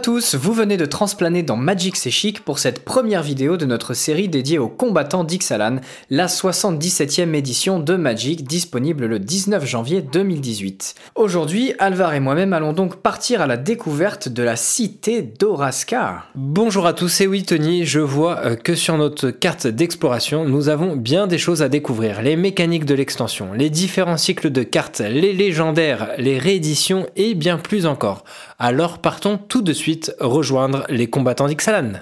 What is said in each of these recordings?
tous, vous venez de transplaner dans Magic C'est Chic pour cette première vidéo de notre série dédiée aux combattants d'Ixalan, la 77e édition de Magic disponible le 19 janvier 2018. Aujourd'hui, Alvar et moi-même allons donc partir à la découverte de la cité d'Oraska. Bonjour à tous, et oui Tony, je vois euh, que sur notre carte d'exploration, nous avons bien des choses à découvrir. Les mécaniques de l'extension, les différents cycles de cartes, les légendaires, les rééditions et bien plus encore. Alors partons tout de suite rejoindre les combattants d'Ixalan.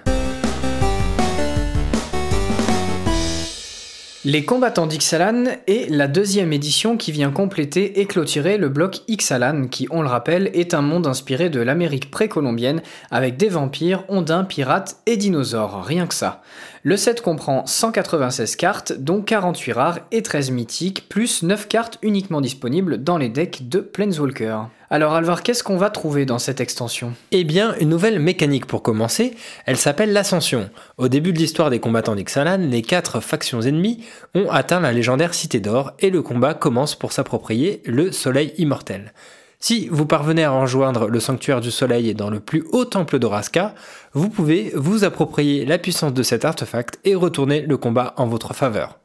Les combattants d'Ixalan est la deuxième édition qui vient compléter et clôturer le bloc Ixalan, qui, on le rappelle, est un monde inspiré de l'Amérique précolombienne avec des vampires, ondins, pirates et dinosaures, rien que ça. Le set comprend 196 cartes, dont 48 rares et 13 mythiques, plus 9 cartes uniquement disponibles dans les decks de Planeswalker. Alors Alvar, qu'est-ce qu'on va trouver dans cette extension? Eh bien, une nouvelle mécanique pour commencer, elle s'appelle l'Ascension. Au début de l'histoire des combattants d'Ixalan, les quatre factions ennemies ont atteint la légendaire Cité d'Or et le combat commence pour s'approprier le Soleil immortel. Si vous parvenez à rejoindre le sanctuaire du soleil dans le plus haut temple d'Oraska, vous pouvez vous approprier la puissance de cet artefact et retourner le combat en votre faveur.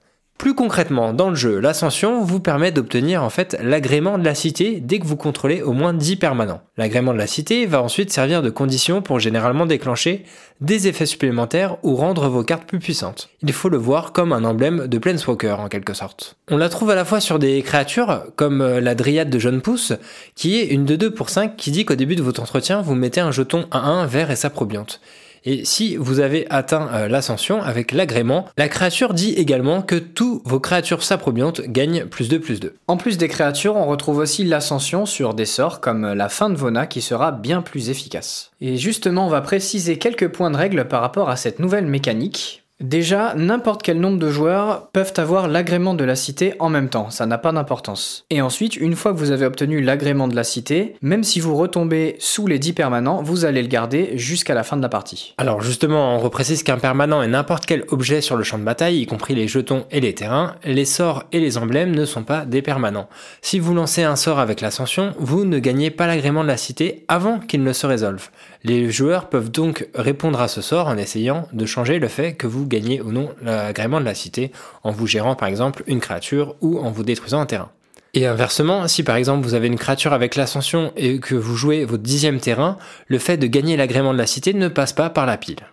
Plus concrètement, dans le jeu, l'ascension vous permet d'obtenir en fait l'agrément de la cité dès que vous contrôlez au moins 10 permanents. L'agrément de la cité va ensuite servir de condition pour généralement déclencher des effets supplémentaires ou rendre vos cartes plus puissantes. Il faut le voir comme un emblème de Planeswalker en quelque sorte. On la trouve à la fois sur des créatures comme euh, la Dryade de Jeune Pouce, qui est une de 2 pour 5 qui dit qu'au début de votre entretien vous mettez un jeton à 1 vert et sa probionte. Et si vous avez atteint euh, l'ascension avec l'agrément, la créature dit également que tous vos créatures saprobiantes gagnent plus de plus 2. En plus des créatures, on retrouve aussi l'ascension sur des sorts comme la fin de Vona qui sera bien plus efficace. Et justement, on va préciser quelques points de règle par rapport à cette nouvelle mécanique. Déjà, n'importe quel nombre de joueurs peuvent avoir l'agrément de la cité en même temps, ça n'a pas d'importance. Et ensuite, une fois que vous avez obtenu l'agrément de la cité, même si vous retombez sous les 10 permanents, vous allez le garder jusqu'à la fin de la partie. Alors justement, on reprécise qu'un permanent est n'importe quel objet sur le champ de bataille, y compris les jetons et les terrains. Les sorts et les emblèmes ne sont pas des permanents. Si vous lancez un sort avec l'ascension, vous ne gagnez pas l'agrément de la cité avant qu'il ne se résolve. Les joueurs peuvent donc répondre à ce sort en essayant de changer le fait que vous gagnez ou non l'agrément de la cité en vous gérant par exemple une créature ou en vous détruisant un terrain. Et inversement, si par exemple vous avez une créature avec l'ascension et que vous jouez votre dixième terrain, le fait de gagner l'agrément de la cité ne passe pas par la pile.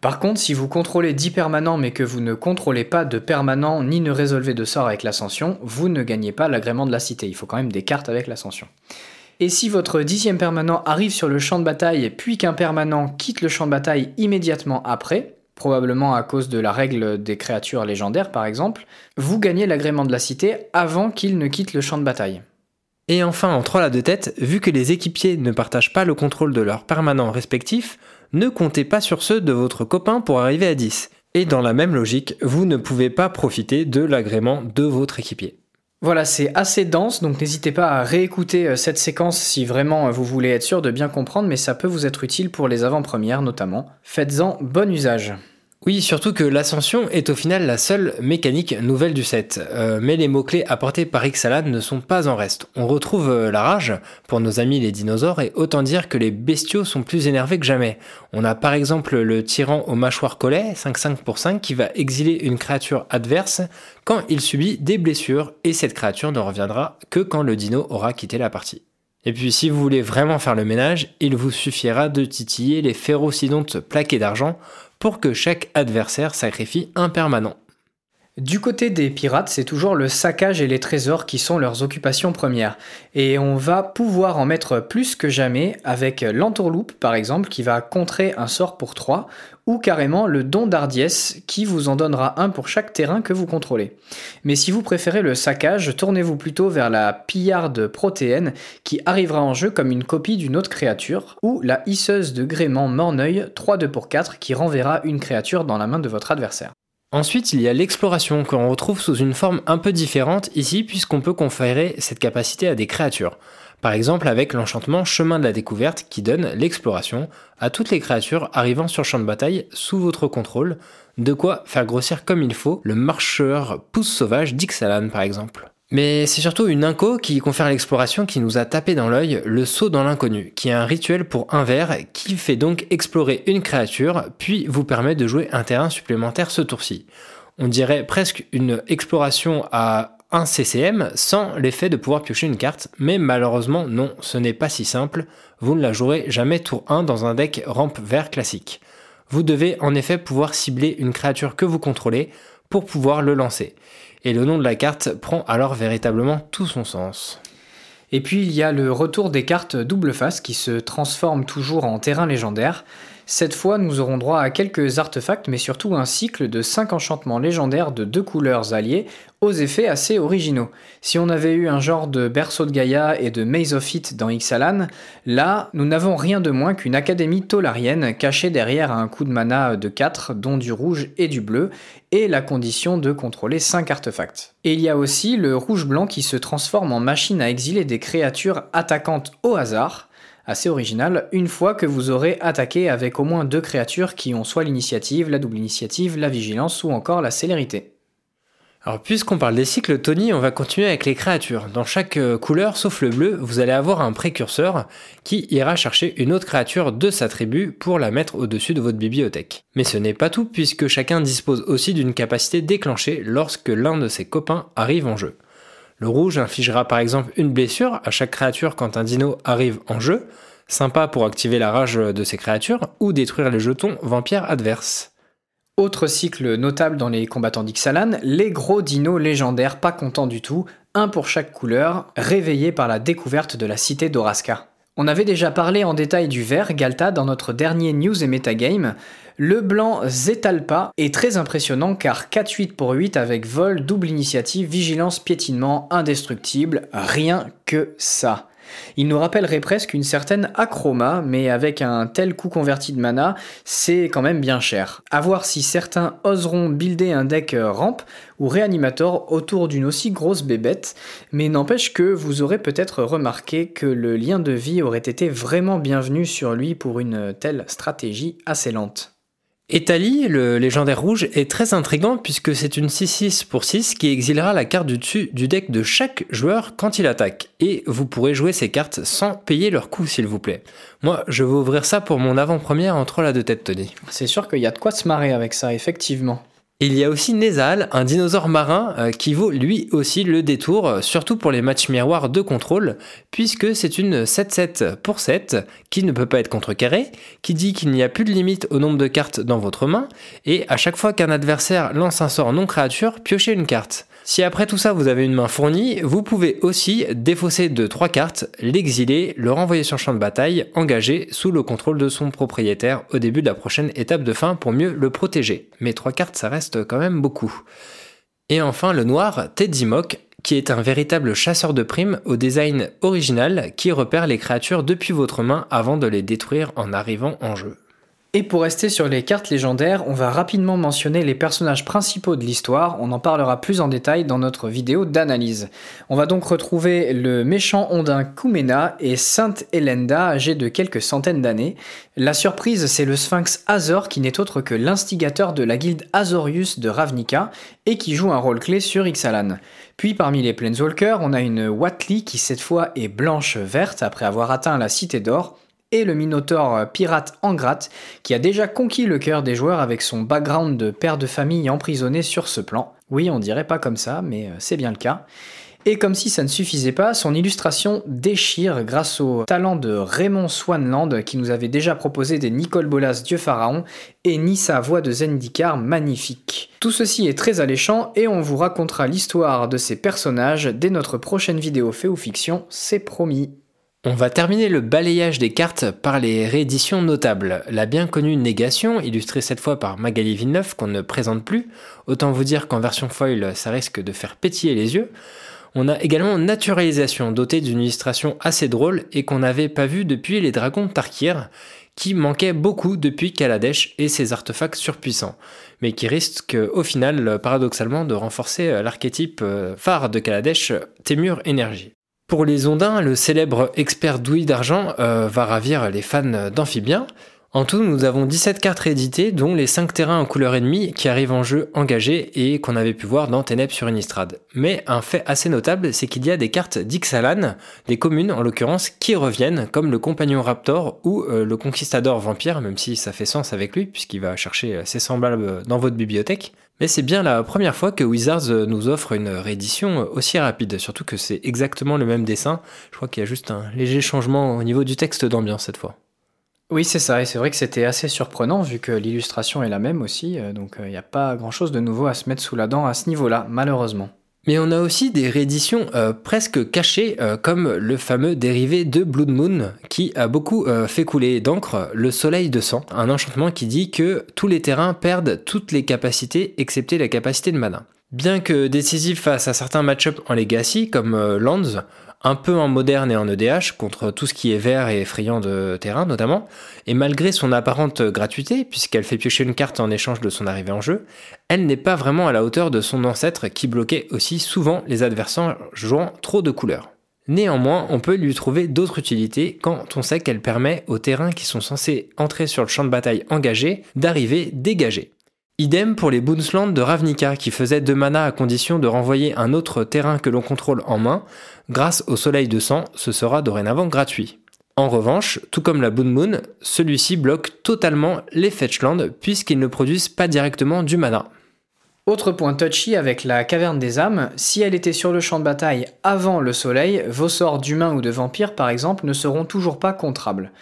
Par contre, si vous contrôlez 10 permanents mais que vous ne contrôlez pas de permanents ni ne résolvez de sort avec l'ascension, vous ne gagnez pas l'agrément de la cité. Il faut quand même des cartes avec l'ascension. Et si votre dixième permanent arrive sur le champ de bataille puis qu'un permanent quitte le champ de bataille immédiatement après, probablement à cause de la règle des créatures légendaires par exemple, vous gagnez l'agrément de la cité avant qu'il ne quitte le champ de bataille. Et enfin, en 3 la de tête, vu que les équipiers ne partagent pas le contrôle de leurs permanents respectifs, ne comptez pas sur ceux de votre copain pour arriver à 10. Et dans la même logique, vous ne pouvez pas profiter de l'agrément de votre équipier. Voilà, c'est assez dense, donc n'hésitez pas à réécouter euh, cette séquence si vraiment euh, vous voulez être sûr de bien comprendre, mais ça peut vous être utile pour les avant-premières notamment. Faites-en bon usage. Oui, surtout que l'ascension est au final la seule mécanique nouvelle du set. Euh, mais les mots-clés apportés par Ixalan ne sont pas en reste. On retrouve euh, la rage pour nos amis les dinosaures et autant dire que les bestiaux sont plus énervés que jamais. On a par exemple le tyran au mâchoire collet, 5-5 pour 5, qui va exiler une créature adverse quand il subit des blessures et cette créature ne reviendra que quand le dino aura quitté la partie. Et puis si vous voulez vraiment faire le ménage, il vous suffira de titiller les férocidontes plaqués d'argent pour que chaque adversaire sacrifie un permanent. Du côté des pirates, c'est toujours le saccage et les trésors qui sont leurs occupations premières. Et on va pouvoir en mettre plus que jamais avec l'entourloupe par exemple qui va contrer un sort pour 3 ou carrément le don d'ardiesse qui vous en donnera un pour chaque terrain que vous contrôlez. Mais si vous préférez le saccage, tournez-vous plutôt vers la pillarde protéenne qui arrivera en jeu comme une copie d'une autre créature ou la hisseuse de gréement morneuil 3-2 pour 4 qui renverra une créature dans la main de votre adversaire. Ensuite, il y a l'exploration qu'on retrouve sous une forme un peu différente ici puisqu'on peut conférer cette capacité à des créatures. Par exemple avec l'enchantement Chemin de la découverte qui donne l'exploration à toutes les créatures arrivant sur champ de bataille sous votre contrôle, de quoi faire grossir comme il faut le marcheur pouce sauvage d'Ixalan par exemple. Mais c'est surtout une inco qui confère l'exploration qui nous a tapé dans l'œil, le saut dans l'inconnu, qui est un rituel pour un verre qui fait donc explorer une créature, puis vous permet de jouer un terrain supplémentaire ce tour-ci. On dirait presque une exploration à 1 CCM sans l'effet de pouvoir piocher une carte, mais malheureusement non, ce n'est pas si simple, vous ne la jouerez jamais tour 1 dans un deck rampe vert classique. Vous devez en effet pouvoir cibler une créature que vous contrôlez pour pouvoir le lancer et le nom de la carte prend alors véritablement tout son sens. Et puis il y a le retour des cartes double face qui se transforment toujours en terrain légendaire. Cette fois, nous aurons droit à quelques artefacts, mais surtout un cycle de 5 enchantements légendaires de deux couleurs alliées, aux effets assez originaux. Si on avait eu un genre de berceau de Gaïa et de Maze of It dans Ixalan, là, nous n'avons rien de moins qu'une académie tolarienne cachée derrière un coup de mana de 4, dont du rouge et du bleu, et la condition de contrôler 5 artefacts. Et il y a aussi le rouge-blanc qui se transforme en machine à exiler des créatures attaquantes au hasard, assez original, une fois que vous aurez attaqué avec au moins deux créatures qui ont soit l'initiative, la double initiative, la vigilance ou encore la célérité. Alors puisqu'on parle des cycles, Tony, on va continuer avec les créatures. Dans chaque euh, couleur, sauf le bleu, vous allez avoir un précurseur qui ira chercher une autre créature de sa tribu pour la mettre au-dessus de votre bibliothèque. Mais ce n'est pas tout puisque chacun dispose aussi d'une capacité déclenchée lorsque l'un de ses copains arrive en jeu. Le rouge infligera par exemple une blessure à chaque créature quand un dino arrive en jeu, sympa pour activer la rage de ces créatures ou détruire les jetons vampires adverses. Autre cycle notable dans les combattants d'Ixalan, les gros dinos légendaires pas contents du tout, un pour chaque couleur, réveillés par la découverte de la cité d'Oraska. On avait déjà parlé en détail du vert Galta dans notre dernier news et metagame. Le blanc Zetalpa est très impressionnant car 4-8 pour 8 avec vol, double initiative, vigilance, piétinement, indestructible, rien que ça. Il nous rappellerait presque une certaine acroma, mais avec un tel coût converti de mana, c'est quand même bien cher. A voir si certains oseront builder un deck ramp ou réanimator autour d'une aussi grosse bébête, mais n'empêche que vous aurez peut-être remarqué que le lien de vie aurait été vraiment bienvenu sur lui pour une telle stratégie assez lente. Etali, le légendaire rouge, est très intrigant puisque c'est une 6-6 pour 6 qui exilera la carte du dessus du deck de chaque joueur quand il attaque. Et vous pourrez jouer ces cartes sans payer leur coût s'il vous plaît. Moi, je vais ouvrir ça pour mon avant-première entre la deux têtes Tony. C'est sûr qu'il y a de quoi se marrer avec ça, effectivement. Il y a aussi Nezal, un dinosaure marin euh, qui vaut lui aussi le détour, euh, surtout pour les matchs miroirs de contrôle, puisque c'est une 7-7 pour 7 qui ne peut pas être contrecarrée, qui dit qu'il n'y a plus de limite au nombre de cartes dans votre main, et à chaque fois qu'un adversaire lance un sort non créature, piochez une carte. Si après tout ça vous avez une main fournie, vous pouvez aussi défausser de 3 cartes, l'exiler, le renvoyer sur champ de bataille, engagé sous le contrôle de son propriétaire au début de la prochaine étape de fin pour mieux le protéger. Mais 3 cartes ça reste quand même beaucoup. Et enfin le noir, Tedzimok, qui est un véritable chasseur de primes au design original qui repère les créatures depuis votre main avant de les détruire en arrivant en jeu. Et pour rester sur les cartes légendaires, on va rapidement mentionner les personnages principaux de l'histoire, on en parlera plus en détail dans notre vidéo d'analyse. On va donc retrouver le méchant ondin Kumena et Sainte Elenda âgée de quelques centaines d'années. La surprise, c'est le sphinx Azor qui n'est autre que l'instigateur de la guilde Azorius de Ravnica et qui joue un rôle clé sur Ixalan. Puis parmi les Planeswalkers, on a une Watli qui cette fois est blanche-verte après avoir atteint la Cité d'Or et le Minotaur pirate Angrat, qui a déjà conquis le cœur des joueurs avec son background de père de famille emprisonné sur ce plan. Oui, on dirait pas comme ça, mais euh, c'est bien le cas. Et comme si ça ne suffisait pas, son illustration déchire grâce au talent de Raymond Swanland qui nous avait déjà proposé des Nicole Bolas Dieu Pharaon et ni sa voix de Zendikar magnifique. Tout ceci est très alléchant et on vous racontera l'histoire de ces personnages dès notre prochaine vidéo fait ou fiction, c'est promis. On va terminer le balayage des cartes par les rééditions notables. La bien connue Négation, illustrée cette fois par Magali Villeneuve, qu'on ne présente plus. Autant vous dire qu'en version foil, ça risque de faire pétiller les yeux. On a également Naturalisation, dotée d'une illustration assez drôle et qu'on n'avait pas vue depuis les dragons Tarkir, qui manquaient beaucoup depuis Kaladesh et ses artefacts surpuissants, mais qui risquent au final, paradoxalement, de renforcer l'archétype euh, phare de Kaladesh, Témur Énergie. Pour les ondins, le célèbre expert douille d'argent euh, va ravir les fans d'amphibiens. En tout, nous avons 17 cartes rééditées, dont les 5 terrains en couleur ennemie qui arrivent en jeu engagés et qu'on avait pu voir dans Ténèbres sur Innistrad. Mais un fait assez notable, c'est qu'il y a des cartes d'Ixalan, des communes en l'occurrence, qui reviennent, comme le Compagnon Raptor ou euh, le Conquistador Vampire, même si ça fait sens avec lui, puisqu'il va chercher ses semblables dans votre bibliothèque. Mais c'est bien la première fois que Wizards nous offre une réédition aussi rapide, surtout que c'est exactement le même dessin. Je crois qu'il y a juste un léger changement au niveau du texte d'ambiance cette fois. Oui, c'est ça, et c'est vrai que c'était assez surprenant vu que l'illustration est la même aussi, euh, donc il euh, n'y a pas grand-chose de nouveau à se mettre sous la dent à ce niveau-là, malheureusement. Mais on a aussi des rééditions euh, presque cachées, comme le fameux dérivé de Blood Moon, qui a beaucoup fait couler d'encre le Soleil de Sang, un enchantement qui dit que tous les terrains perdent toutes les capacités excepté la capacité de mana. Bien que décisif face à certains match-ups en Legacy, comme Lands, un peu en moderne et en EDH contre tout ce qui est vert et effrayant de terrain notamment, et malgré son apparente gratuité, puisqu'elle fait piocher une carte en échange de son arrivée en jeu, elle n'est pas vraiment à la hauteur de son ancêtre qui bloquait aussi souvent les adversaires jouant trop de couleurs. Néanmoins, on peut lui trouver d'autres utilités quand on sait qu'elle permet aux terrains qui sont censés entrer sur le champ de bataille engagé d'arriver dégagés. Idem pour les Boonslands de Ravnica qui faisaient 2 mana à condition de renvoyer un autre terrain que l'on contrôle en main. Grâce au Soleil de Sang, ce sera dorénavant gratuit. En revanche, tout comme la Boon Moon, celui-ci bloque totalement les Fetchlands puisqu'ils ne produisent pas directement du mana. Autre point touchy avec la caverne des âmes, si elle était sur le champ de bataille avant le soleil, vos sorts d'humains ou de vampires par exemple ne seront toujours pas contrables.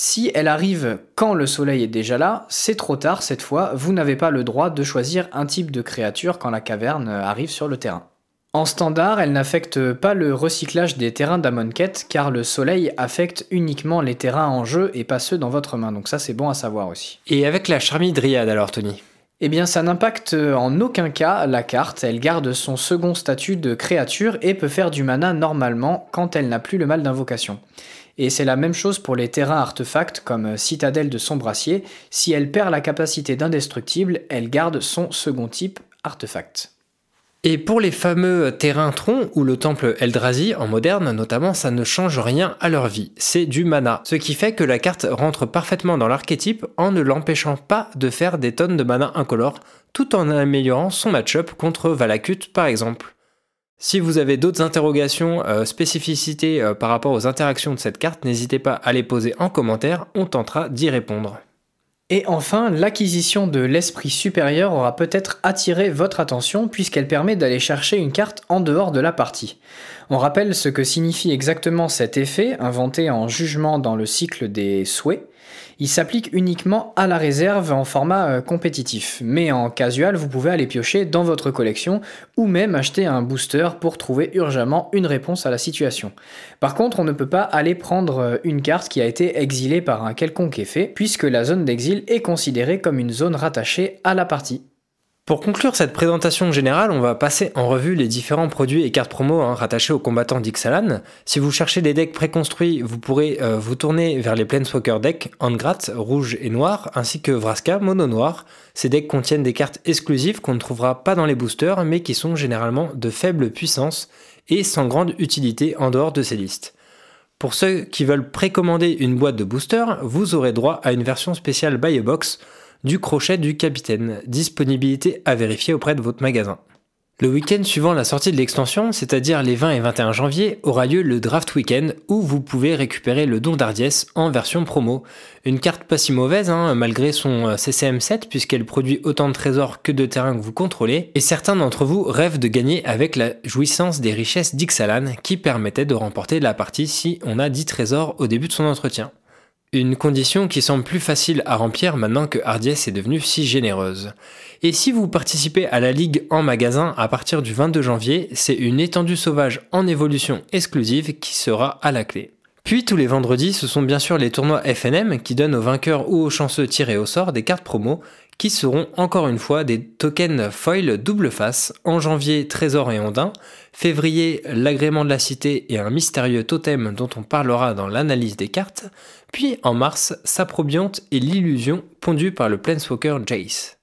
Si elle arrive quand le soleil est déjà là, c'est trop tard cette fois, vous n'avez pas le droit de choisir un type de créature quand la caverne arrive sur le terrain. En standard, elle n'affecte pas le recyclage des terrains d'Amonkhet car le soleil affecte uniquement les terrains en jeu et pas ceux dans votre main, donc ça c'est bon à savoir aussi. Et avec la Charmille Dryade alors Tony? Eh bien, ça n'impacte en aucun cas la carte, elle garde son second statut de créature et peut faire du mana normalement quand elle n'a plus le mal d'invocation. Et c'est la même chose pour les terrains artefacts comme Citadelle de Sombracier. Si elle perd la capacité d'indestructible, elle garde son second type artefact. Et pour les fameux terrains troncs ou le temple Eldrazi en moderne notamment, ça ne change rien à leur vie. C'est du mana. Ce qui fait que la carte rentre parfaitement dans l'archétype en ne l'empêchant pas de faire des tonnes de mana incolore tout en améliorant son match-up contre Valakut par exemple. Si vous avez d'autres interrogations, euh, spécificités euh, par rapport aux interactions de cette carte, n'hésitez pas à les poser en commentaire, on tentera d'y répondre. Et enfin, l'acquisition de l'esprit supérieur aura peut-être attiré votre attention puisqu'elle permet d'aller chercher une carte en dehors de la partie. On rappelle ce que signifie exactement cet effet, inventé en jugement dans le cycle des souhaits il s'applique uniquement à la réserve en format euh, compétitif. Mais en casual, vous pouvez aller piocher dans votre collection ou même acheter un booster pour trouver urgemment une réponse à la situation. Par contre, on ne peut pas aller prendre euh, une carte qui a été exilée par un quelconque effet, puisque la zone d'exil est considérée comme une zone rattachée à la partie. Pour conclure cette présentation générale, on va passer en revue les différents produits et cartes promo hein, rattachés aux combattants d'Ixalan. Si vous cherchez des decks préconstruits, vous pourrez euh, vous tourner vers les Planeswalker decks Angrat, rouge et noir, ainsi que Vraska, mono noir. Ces decks contiennent des cartes exclusives qu'on ne trouvera pas dans les boosters, mais qui sont généralement de faible puissance et sans grande utilité en dehors de ces listes. Pour ceux qui veulent précommander une boîte de booster, vous aurez droit à une version spéciale Buy a Box du crochet du capitaine. Disponibilité à vérifier auprès de votre magasin. Le week-end suivant la sortie de l'extension, c'est-à-dire les 20 et 21 janvier, aura lieu le Draft Weekend où vous pouvez récupérer le don d'Ardiès en version promo. Une carte pas si mauvaise, hein, malgré son euh, CCM 7, puisqu'elle produit autant de trésors que de terrains que vous contrôlez, et certains d'entre vous rêvent de gagner avec la jouissance des richesses d'Ixalan qui permettait de remporter la partie si on a 10 trésors au début de son entretien. Une condition qui semble plus facile à remplir maintenant que Hardiès est devenue si généreuse. Et si vous participez à la ligue en magasin à partir du 22 janvier, c'est une étendue sauvage en évolution exclusive qui sera à la clé. Puis tous les vendredis, ce sont bien sûr les tournois FNM qui donnent aux vainqueurs ou aux chanceux tirés au sort des cartes promo qui seront encore une fois des tokens foil double face. En janvier, Trésor et Ondin. Février, l'agrément de la cité et un mystérieux totem dont on parlera dans l'analyse des cartes. Puis en mars, Saprobionte et l'illusion pondue par le Planeswalker Jace.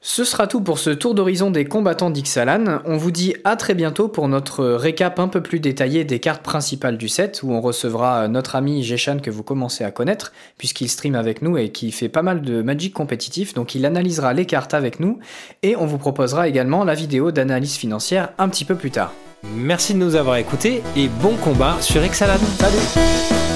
Ce sera tout pour ce tour d'horizon des combattants d'Ixalan. On vous dit à très bientôt pour notre récap un peu plus détaillé des cartes principales du set, où on recevra notre ami Jeshan que vous commencez à connaître, puisqu'il stream avec nous et qui fait pas mal de Magic compétitif, donc il analysera les cartes avec nous, et on vous proposera également la vidéo d'analyse financière un petit peu plus tard. Merci de nous avoir écoutés et bon combat sur Ixalan. Salut